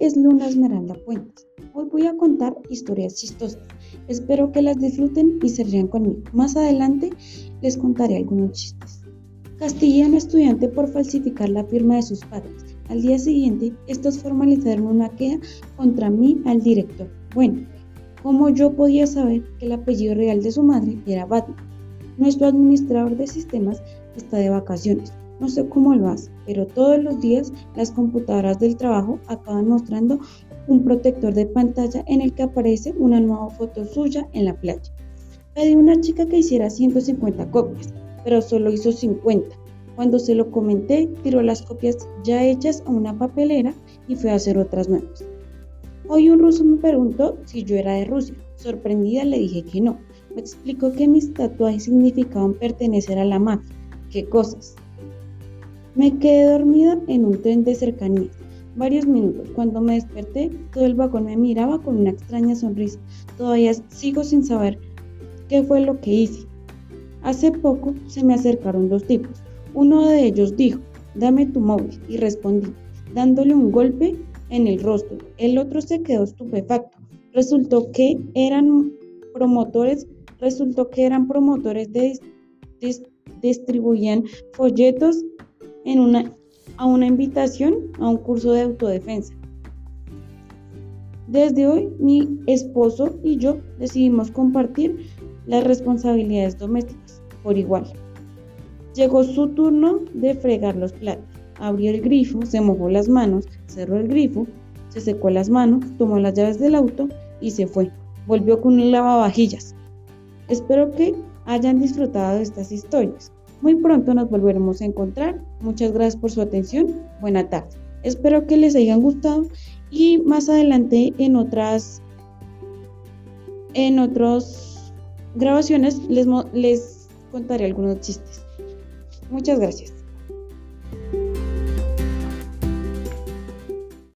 es Luna Esmeralda Puentes. Hoy voy a contar historias chistosas. Espero que las disfruten y se rían conmigo. Más adelante les contaré algunos chistes. Castilla a un estudiante por falsificar la firma de sus padres. Al día siguiente, estos formalizaron una queja contra mí al director. Bueno, ¿cómo yo podía saber que el apellido real de su madre era Batman? Nuestro administrador de sistemas está de vacaciones. No sé cómo lo hace, pero todos los días las computadoras del trabajo acaban mostrando un protector de pantalla en el que aparece una nueva foto suya en la playa. Pedí a una chica que hiciera 150 copias, pero solo hizo 50. Cuando se lo comenté, tiró las copias ya hechas a una papelera y fue a hacer otras nuevas. Hoy un ruso me preguntó si yo era de Rusia. Sorprendida le dije que no. Me explicó que mis tatuajes significaban pertenecer a la mafia. ¿Qué cosas? Me quedé dormida en un tren de cercanías varios minutos. Cuando me desperté, todo el vagón me miraba con una extraña sonrisa. Todavía sigo sin saber qué fue lo que hice. Hace poco se me acercaron dos tipos. Uno de ellos dijo, dame tu móvil, y respondí, dándole un golpe en el rostro. El otro se quedó estupefacto. Resultó que eran promotores, resultó que eran promotores de distribuían folletos a una invitación a un curso de autodefensa. Desde hoy mi esposo y yo decidimos compartir las responsabilidades domésticas por igual. Llegó su turno de fregar los platos. Abrió el grifo, se mojó las manos, cerró el grifo, se secó las manos, tomó las llaves del auto y se fue. Volvió con un lavavajillas. Espero que hayan disfrutado de estas historias. Muy pronto nos volveremos a encontrar. Muchas gracias por su atención. Buena tarde. Espero que les hayan gustado y más adelante en otras en otras grabaciones les, les contaré algunos chistes. Muchas gracias.